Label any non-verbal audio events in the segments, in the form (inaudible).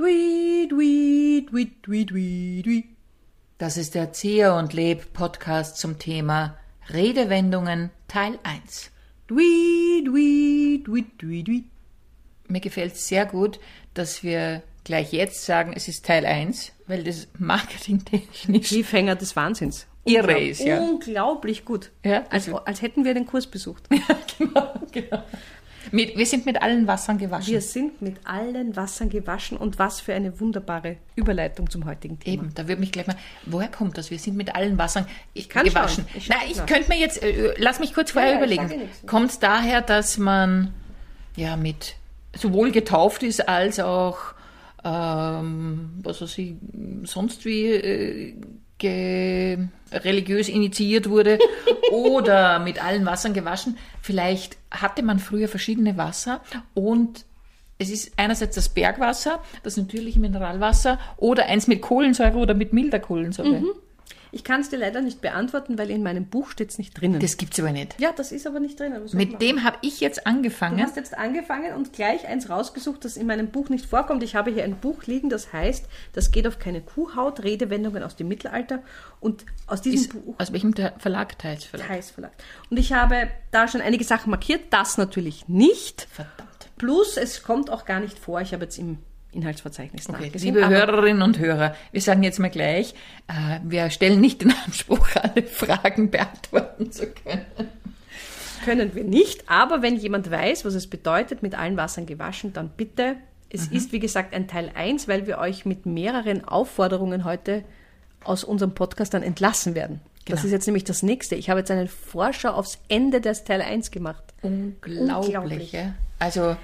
Dui, dui, dui, dui, dui, dui. Das ist der Zehr und Leb Podcast zum Thema Redewendungen Teil 1. Dui, dui, dui, dui, dui. Mir gefällt es sehr gut, dass wir gleich jetzt sagen, es ist Teil 1, weil das marketingtechnisch Cliffhanger des Wahnsinns. Irre ist, ja. Unglaublich gut. Ja, als, also- als hätten wir den Kurs besucht. (laughs) genau, genau. Mit, wir sind mit allen Wassern gewaschen. Wir sind mit allen Wassern gewaschen und was für eine wunderbare Überleitung zum heutigen Thema. Eben, da würde mich gleich mal, woher kommt das? Wir sind mit allen Wassern ich kann gewaschen. schauen. Ich Na, ich könnte mir jetzt, äh, lass mich kurz vorher ja, überlegen. Kommt es daher, dass man ja mit sowohl getauft ist als auch ähm, was weiß ich, sonst wie äh, religiös initiiert wurde (laughs) oder mit allen Wassern gewaschen. Vielleicht hatte man früher verschiedene Wasser und es ist einerseits das Bergwasser, das natürliche Mineralwasser oder eins mit Kohlensäure oder mit milder Kohlensäure. Ich kann es dir leider nicht beantworten, weil in meinem Buch steht es nicht drinnen. Das gibt's aber nicht. ja, das ist aber nicht drinnen. Mit dem habe ich jetzt Du angefangen. hast jetzt angefangen und gleich eins rausgesucht, das in meinem Buch nicht vorkommt. Ich habe hier ein Buch liegen, das heißt, das geht auf keine Kuhhaut, Redewendungen aus dem Mittelalter. Und aus diesem Ist, Buch aus welchem Verlag teils Verlag? Theis Verlag. Und ich habe da schon einige Sachen markiert, das natürlich nicht. Verdammt. Plus, es kommt auch gar nicht vor. Ich habe jetzt im Inhaltsverzeichnis Okay, nachgesehen. liebe Hörerinnen und Hörer, wir sagen jetzt mal gleich, äh, wir stellen nicht den Anspruch, (laughs) alle Fragen beantworten zu können. können wir nicht. Aber wenn jemand weiß, was es bedeutet, mit allen Wassern gewaschen, dann bitte. Es Mhm. ist, wie gesagt, ein Teil 1, weil wir euch mit mehreren Aufforderungen heute aus unserem Podcast dann entlassen werden. Das Genau. ist jetzt nämlich das nächste. Ich habe jetzt einen Vorschau aufs Ende des Teil 1 gemacht. Unglaublich. Unglaublich. Also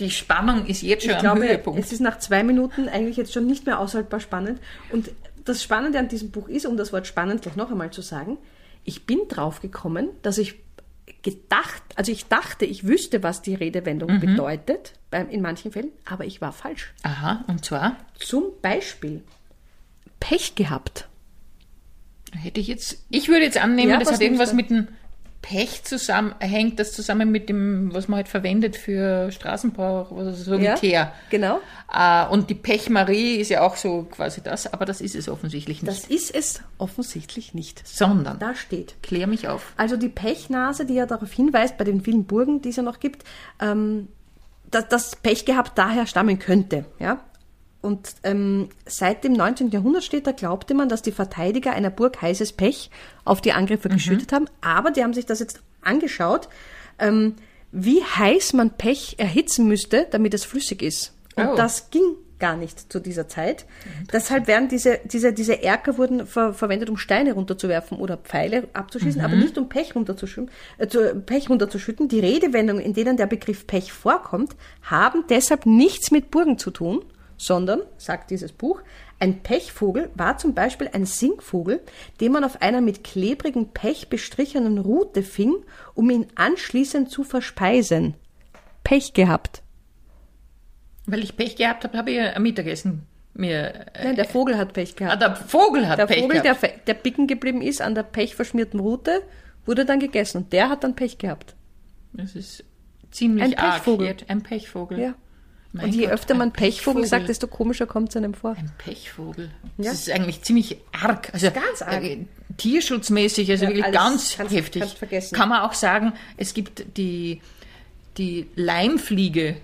die Spannung ist jetzt schon Ich am glaube, Höhepunkt. es ist nach zwei Minuten eigentlich jetzt schon nicht mehr aushaltbar spannend. Und das Spannende an diesem Buch ist, um das Wort spannend gleich noch einmal zu sagen, ich bin drauf gekommen, dass ich gedacht, also ich dachte, ich wüsste, was die Redewendung Mhm. bedeutet, in manchen Fällen, aber ich war falsch. Aha, und zwar Zum Beispiel Pech gehabt. hätte ich jetzt, ich würde jetzt annehmen, Ja, das hat irgendwas mit dem Pech zusammen, hängt das zusammen mit dem, was man halt verwendet für Straßenbau, also so Ja, Teer. genau. Äh, und die Pechmarie ist ja auch so quasi das, aber das ist es offensichtlich nicht. Das ist es offensichtlich nicht. Sondern, Da steht. klär mich auf. Also die Pechnase, die ja darauf hinweist, bei den vielen Burgen, die es ja noch gibt, ähm, dass das Pech gehabt daher stammen könnte. Ja? Und ähm, seit dem 19. Jahrhundert steht, da glaubte man, dass die Verteidiger einer Burg heißes Pech auf die Angriffer geschüttet haben. Aber die haben sich das jetzt angeschaut, ähm, wie heiß man Pech erhitzen müsste, damit es flüssig ist. Und Oh. das ging gar nicht zu dieser Zeit. Deshalb werden diese, diese, diese Erker wurden ver verwendet, um Steine runterzuwerfen oder Pfeile abzuschießen, aber nicht um Pech runterzuschütten, äh, zu, Pech runterzuschütten. Die Redewendungen, in denen der Begriff Pech vorkommt, haben deshalb nichts mit Burgen zu tun, sondern, sagt dieses Buch, ein Pechvogel war zum Beispiel ein Singvogel, den man auf einer mit klebrigem Pech bestrichenen Rute fing, um ihn anschließend zu verspeisen. Pech gehabt. Weil ich Pech gehabt habe, habe ich ein Mittagessen mir. Äh, Nein, der Vogel hat Pech gehabt. ah, der Vogel hat Der Pech Vogel, der, gehabt. fe- der bicken geblieben ist an der pechverschmierten Rute, wurde dann gegessen und der hat dann Pech gehabt. Das ist ziemlich Ein arg. Pechvogel. Ein Pechvogel. Ja. Mein und je Gott, öfter man Pechvogel, Pechvogel. sagt, desto komischer kommt es einem vor. Ein Pechvogel. Das Ja. ist eigentlich ziemlich arg. Also Ganz arg. äh, tierschutzmäßig, also Ja, wirklich ganz kannst- heftig. Kann man auch sagen, es gibt die, die Leimfliege.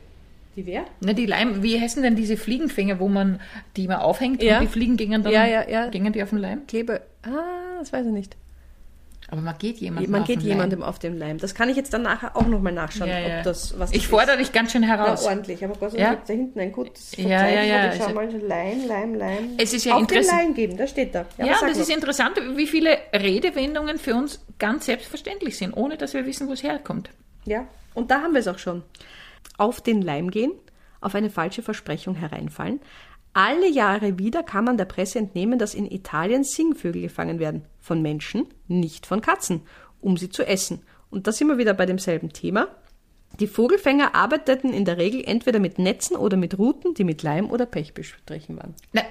Die wer? Ne, die Leim, wie heißen denn diese Fliegenfänger, wo man die mal aufhängt Ja. und die Fliegen gingen dann Ja, ja, ja. gingen die auf den Leim? Klebe. Ah, das weiß ich nicht. Aber man geht jemandem Man auf geht den jemandem Leim. auf den Leim. Das kann ich jetzt dann nachher auch nochmal nachschauen, Ja, ja. ob das was Ich das fordere ist. dich ganz schön Ja, heraus. ordentlich, aber Gott sei Ja. Dank gibt's da hinten ein gutes Ja, ja, ja, Ich schau mal, Leim, Leim, Leim. Es ist ja Auf den Leim geben, da steht da. Ja, das ist interessant, wie viele Redewendungen für uns ganz selbstverständlich sind, ohne dass wir wissen, wo es herkommt. Ja, und da haben wir es auch schon. Auf den Leim gehen, auf eine falsche Versprechung hereinfallen. Alle Jahre wieder kann man der Presse entnehmen, dass in Italien Singvögel gefangen werden. Von Menschen, nicht von Katzen, um sie zu essen. Und da sind wir wieder bei demselben Thema. Die Vogelfänger arbeiteten in der Regel entweder mit Netzen oder mit Ruten, die mit Leim oder Pech bestrichen waren. Na,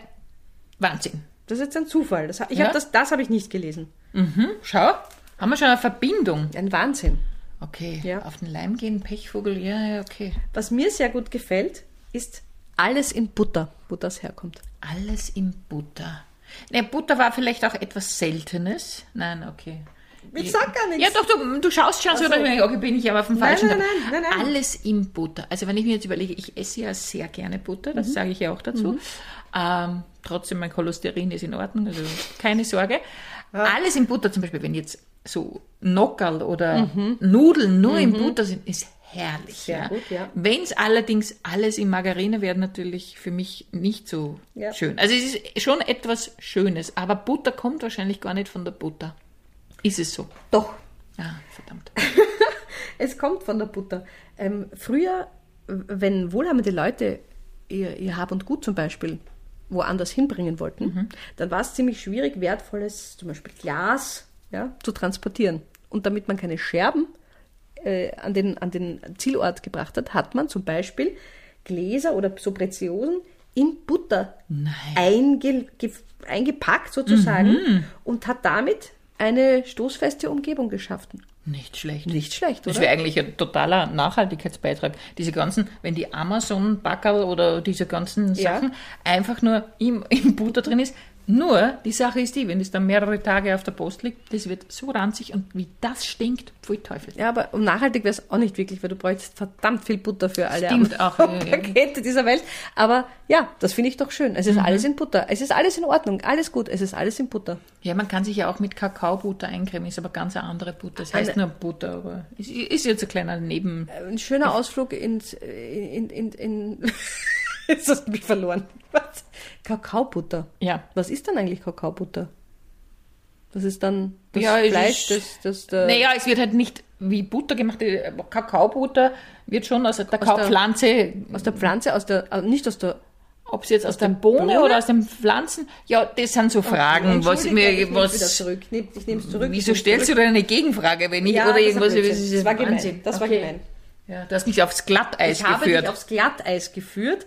Wahnsinn. Das ist jetzt ein Zufall. Das, ich Ja. hab das das habe ich nicht gelesen. Mhm, schau, haben wir schon eine Verbindung. Ein Wahnsinn. Okay, Ja. auf den Leim gehen, Pechvogel, ja, ja, okay. Was mir sehr gut gefällt, ist alles in Butter, wo das herkommt. Alles in Butter. Ne, Butter war vielleicht auch etwas Seltenes. Nein, okay. Ich sag gar nichts. Ja, doch, du, du schaust schon so, Ach so. oder okay, bin ich aber vom Nein, falschen. nein, nein, nein, nein. Alles in Butter. Also wenn ich mir jetzt überlege, ich esse ja sehr gerne Butter, Mhm. das sage ich ja auch dazu. Ähm, trotzdem, mein Cholesterin ist in Ordnung, also keine Sorge. Alles in Butter, zum Beispiel, wenn jetzt so Nockerl oder Nudeln nur in Butter sind, ist herrlich. Mhm. Sehr ja. gut, ja. Wenn es allerdings alles in Margarine wäre, natürlich für mich nicht so Ja. schön. Also es ist schon etwas Schönes, aber Butter kommt wahrscheinlich gar nicht von der Butter. Ist es so? Doch, Ah, verdammt. (laughs) es kommt von der Butter. Ähm, früher, wenn wohlhabende Leute ihr, ihr Hab und Gut zum Beispiel woanders hinbringen wollten, dann war es ziemlich schwierig, wertvolles, zum Beispiel Glas, ja, zu transportieren. Und damit man keine Scherben äh, an, den, an den Zielort gebracht hat, hat man zum Beispiel Gläser oder so Preziosen in Butter einge, ge, eingepackt sozusagen und hat damit eine stoßfeste Umgebung geschaffen. Nicht schlecht. Nicht schlecht, Das oder? wäre eigentlich ein totaler Nachhaltigkeitsbeitrag. Diese ganzen, wenn die Amazon-Backerl oder diese ganzen Ja. Sachen einfach nur im, im Butter drin ist. Nur, die Sache ist die, wenn es dann mehrere Tage auf der Post liegt, das wird so ranzig und wie das stinkt, pfui Teufel. Ja, aber nachhaltig wäre es auch nicht wirklich, weil du bräuchst verdammt viel Butter für alle Stimmt auch, ja, ja. Pakete dieser Welt. Aber ja, das finde ich doch schön. Es ist Mhm. alles in Butter. Es ist alles in Ordnung. Alles gut. Es ist alles in Butter. Ja, man kann sich ja auch mit Kakaobutter eincremen, ist aber ganz eine andere Butter. Es heißt Eine- nur Butter, aber ist, ist jetzt ein kleiner Neben... Ein schöner Ausflug ins, in, in, in, Jetzt hast du mich verloren. Was? Kakaobutter. Ja, Was ist dann eigentlich Kakaobutter? Das ist dann das Ja, Fleisch, das, das der, Naja, es wird halt nicht wie Butter gemacht. Die Kakaobutter wird schon aus der Kakaopflanze, aus der Pflanze, aus der, also nicht aus der ob es jetzt aus, der der Bohne, Bohne? oder aus den Pflanzen, ja, das sind so Fragen, was Entschuldige, mir, ich nehm's wieder was, zurück. Ich, nehm, ich nehme es zurück. wieso Ich stellst du zurück. denn eine Gegenfrage, wenn ich, Ja, oder das irgendwas, das ist Das war gemein. Das war Okay. gemein. Ja, du hast mich aufs Glatteis Ich habe geführt. dich aufs Glatteis geführt.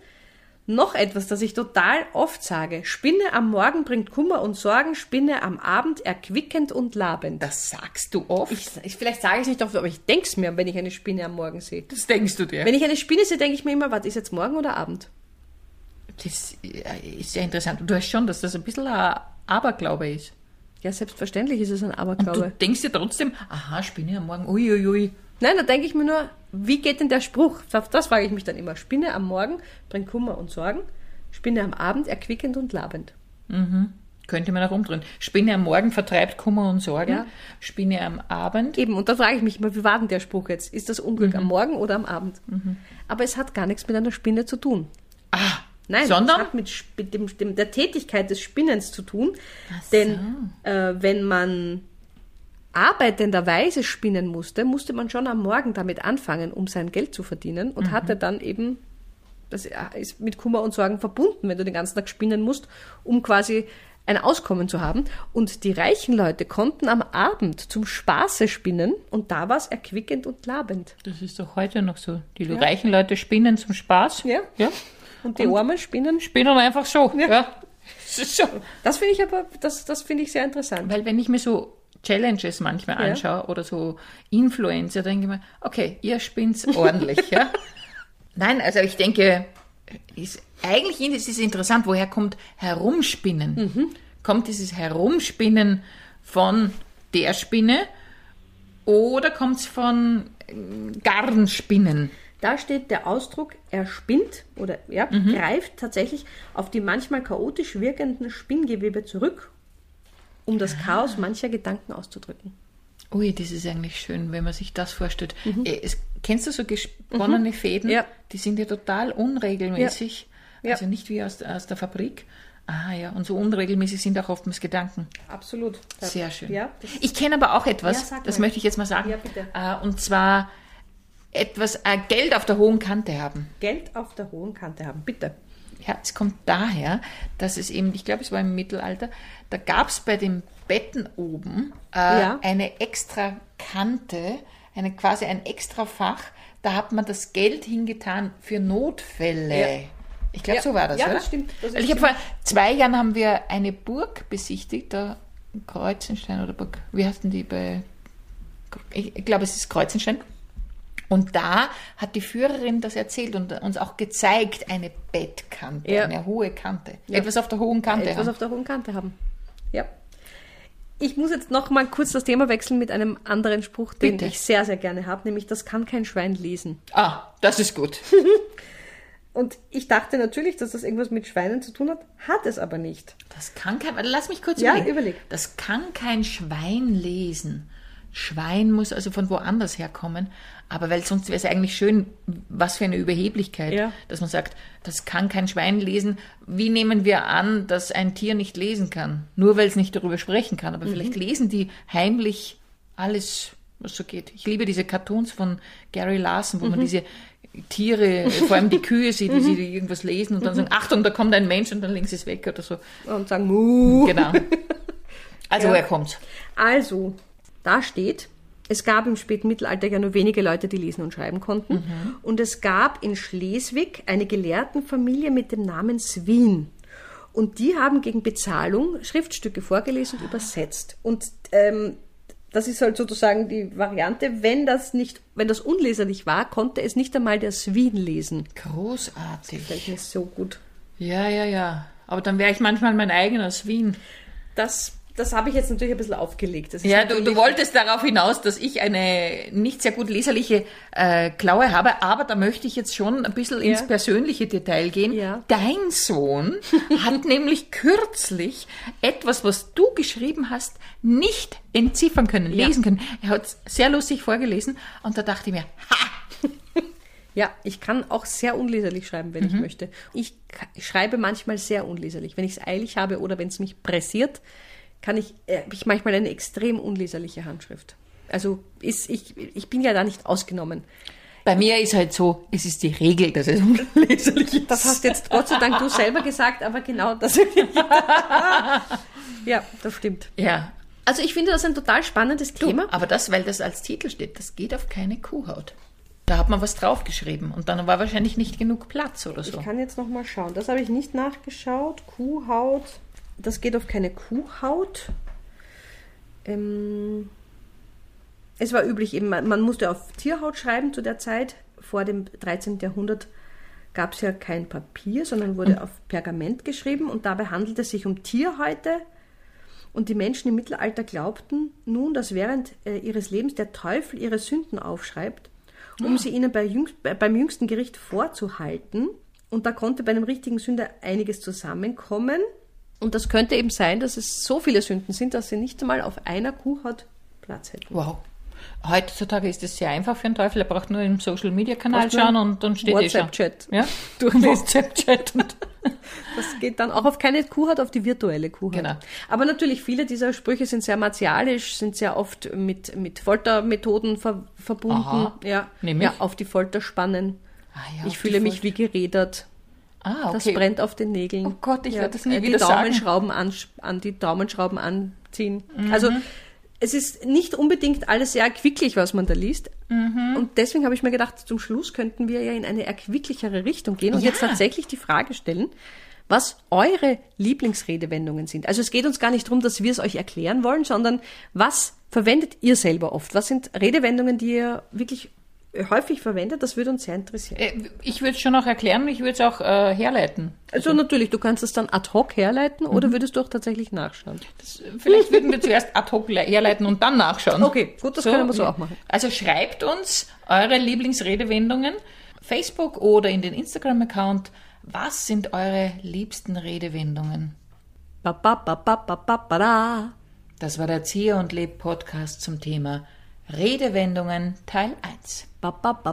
Noch etwas, das ich total oft sage. Spinne am Morgen bringt Kummer und Sorgen, Spinne am Abend erquickend und labend. das sagst du oft? Ich, ich, vielleicht sage ich es nicht oft, aber ich denke es mir, wenn ich eine Spinne am Morgen sehe. das denkst du dir. Wenn ich eine Spinne sehe, denke ich mir immer, was ist jetzt morgen oder Abend? Das ist sehr interessant. Und du hast schon, dass das ein bisschen ein Aberglaube ist. Ja, selbstverständlich ist es ein Und Aberglaube. du denkst dir trotzdem, aha, Spinne am Morgen, uiuiui. Ui, ui. Nein, da denke ich mir nur, wie geht denn der Spruch? Das frage ich mich dann immer. Spinne am Morgen bringt Kummer und Sorgen, Spinne am Abend erquickend und labend. Könnte man auch umdrehen. Spinne am Morgen vertreibt Kummer und Sorgen. Ja. Spinne am Abend. Eben, und da frage ich mich immer, wie war denn der Spruch jetzt? Ist das Unglück am Morgen oder am Abend? Aber es hat gar nichts mit einer Spinne zu tun. Ah, Nein, Sondern? es hat mit dem, dem, der Tätigkeit des Spinnens zu tun. Denn äh, wenn man arbeitenderweise spinnen musste, musste man schon am Morgen damit anfangen, um sein Geld zu verdienen und hatte dann eben, das ist mit Kummer und Sorgen verbunden, wenn du den ganzen Tag spinnen musst, um quasi ein Auskommen zu haben. Und die reichen Leute konnten am Abend zum Spaße spinnen und da war es erquickend und labend. Das ist doch heute noch so. Die reichen Leute spinnen zum Spaß. Ja. ja. Und die Armen spinnen. Spinnen einfach so. Ja. Das ist so. Das finde ich aber, das, das finde ich sehr interessant. Weil wenn ich mir so Challenges manchmal Ja. anschaue oder so Influencer, denke ich mir, okay, ihr spinnt's ordentlich, ja. (laughs) Nein, also ich denke, ist, eigentlich ist es interessant, woher kommt Herumspinnen? Kommt dieses Herumspinnen von der Spinne oder kommt es von ähm, Garnspinnen? Da steht der Ausdruck, er spinnt oder ja, greift tatsächlich auf die manchmal chaotisch wirkenden Spinngewebe zurück, um das Chaos mancher Gedanken auszudrücken. Ui, das ist eigentlich schön, wenn man sich das vorstellt. Äh, Es, kennst du so gesponnene Fäden? Ja. Die sind ja total unregelmäßig. Ja. Also nicht wie aus, aus der Fabrik. Ah ja, und so unregelmäßig sind auch oftmals Gedanken. Absolut. Sehr schön. Ja, ich kenne aber auch etwas, Ja, das mal. möchte ich jetzt mal sagen. Ja, bitte. Äh, und zwar etwas äh, Geld auf der hohen Kante haben. Geld auf der hohen Kante haben, bitte. Ja, es kommt daher, dass es eben, ich glaube, es war im Mittelalter, da gab es bei den Betten oben äh, Ja. eine extra Kante, eine, quasi ein extra Fach, da hat man das Geld hingetan für Notfälle. Ja. Ich glaube, Ja. so war das, Ja, oder? das stimmt. Das ich habe vor zwei Jahren haben wir eine Burg besichtigt, da Kreuzenstein oder Burg, wie heißt denn die bei, ich glaube, es ist Kreuzenstein. Und da hat die Führerin das erzählt und uns auch gezeigt, eine Bettkante, Ja. eine hohe Kante. Ja. Etwas auf der hohen Kante. etwas haben. auf der hohen Kante haben. Ja. Ich muss jetzt noch mal kurz das Thema wechseln mit einem anderen Spruch, den Bitte. ich sehr, sehr gerne habe, nämlich das kann kein Schwein lesen. ah, das ist gut. (laughs) Und ich dachte natürlich, dass das irgendwas mit Schweinen zu tun hat, hat es aber nicht. Das kann kein, lass mich kurz Ja, überlegen. überleg. Das kann kein Schwein lesen. Schwein muss also von woanders herkommen. Aber weil sonst wäre es eigentlich schön, was für eine Überheblichkeit, Ja. dass man sagt, das kann kein Schwein lesen. Wie nehmen wir an, dass ein Tier nicht lesen kann? Nur weil es nicht darüber sprechen kann. Mhm. Aber vielleicht lesen die heimlich alles, was so geht. Ich liebe diese Cartoons von Gary Larson, Mhm. wo man diese Tiere, vor allem die Kühe sieht, wie sie irgendwas lesen und dann sagen, Achtung, da kommt ein Mensch und dann legen sie es weg oder so. Und sagen, Muh. Genau. (laughs) Also Ja. woher kommt's? Also, da steht, es gab im späten Mittelalter ja nur wenige Leute, die lesen und schreiben konnten. Mhm. Und es gab in Schleswig eine Gelehrtenfamilie mit dem Namen Swin. Und die haben gegen Bezahlung Schriftstücke vorgelesen und übersetzt. Und ähm, das ist halt sozusagen die Variante, wenn das nicht, wenn das unleserlich war, konnte es nicht einmal der Swin lesen. Großartig. Fällt mir so gut. Ja, ja, ja. Aber dann wäre ich manchmal mein eigener Wien. Das, das habe ich jetzt natürlich ein bisschen aufgelegt. Ja, du, du wolltest darauf hinaus, dass ich eine nicht sehr gut leserliche äh, Klaue habe, aber da möchte ich jetzt schon ein bisschen Ja. ins persönliche Detail gehen. Ja. Dein Sohn (laughs) hat nämlich kürzlich etwas, was du geschrieben hast, nicht entziffern können, Ja. lesen können. Er hat es sehr lustig vorgelesen und da dachte ich mir, ha, (laughs) Ja, ich kann auch sehr unleserlich schreiben, wenn ich möchte. Ich schreibe manchmal sehr unleserlich. Wenn ich es eilig habe oder wenn es mich pressiert, kann ich, äh, habe ich manchmal eine extrem unleserliche Handschrift. Also ist, ich, ich bin ja da nicht ausgenommen. bei mir ist halt so, es ist die Regel, dass es (laughs) unleserlich ist. Das hast jetzt Gott sei Dank du selber gesagt, aber genau das. (laughs) ja, das stimmt. Ja, Also ich finde das ein total spannendes Du, Thema. aber das, weil das als Titel steht, das geht auf keine Kuhhaut. Da hat man was draufgeschrieben und dann war wahrscheinlich nicht genug Platz oder so. Ich kann jetzt noch mal schauen. Das habe ich nicht nachgeschaut. Kuhhaut. Das geht auf keine Kuhhaut. Ähm, es war üblich eben, man man musste auf Tierhaut schreiben zu der Zeit. Vor dem 13. Jahrhundert gab es ja kein Papier, sondern wurde auf Pergament geschrieben und dabei handelt es sich um Tierhäute. Und die Menschen im Mittelalter glaubten nun, dass während äh, ihres Lebens der Teufel ihre Sünden aufschreibt, um sie ihnen bei jüngst, bei, beim jüngsten Gericht vorzuhalten. Und da konnte bei einem richtigen Sünder einiges zusammenkommen. Und das könnte eben sein, dass es so viele Sünden sind, dass sie nicht einmal auf einer Kuhhaut Platz hätten. Wow. Heutzutage ist es sehr einfach für einen Teufel. Er braucht nur im Social Media Kanal schauen und dann steht eh. WhatsApp-Chat. Ja, (laughs) Durchlesen. WhatsApp-Chat. Und (laughs) Das geht dann auch auf keine Kuhhaut, auf die virtuelle Kuhhaut. Genau. Aber natürlich, viele dieser Sprüche sind sehr martialisch, sind sehr oft mit, mit Foltermethoden ver, verbunden. Aha. Ja, Nämlich? ja, auf die Folter spannen. Ah ja, ich fühle mich wie gerädert. Ah, Das okay. brennt auf den Nägeln. Oh Gott, ich werde das nie äh, die wieder sagen. Daumenschrauben an, an die Daumenschrauben anziehen. Mhm. Also es ist nicht unbedingt alles sehr erquicklich, was man da liest. Mhm. Und deswegen habe ich mir gedacht, zum Schluss könnten wir ja in eine erquicklichere Richtung gehen und Ja. jetzt tatsächlich die Frage stellen, was eure Lieblingsredewendungen sind. Also es geht uns gar nicht darum, dass wir es euch erklären wollen, sondern was verwendet ihr selber oft? Was sind Redewendungen, die ihr wirklich häufig verwendet? Das würde uns sehr interessieren. Äh, Ich würde es schon auch erklären, ich würde es auch äh, herleiten. Also natürlich, du kannst es dann ad hoc herleiten oder würdest du auch tatsächlich nachschauen? Das, vielleicht würden wir (laughs) zuerst ad hoc le- herleiten und dann nachschauen. Okay, gut, das können wir so auch machen. Also schreibt uns eure Lieblingsredewendungen, Facebook oder in den Instagram-Account. Was sind eure liebsten Redewendungen? Ba, ba, ba, ba, ba, ba, ba, da. Das war der Zieher und Leb Podcast zum Thema Redewendungen Teil 1. Ba, ba, ba,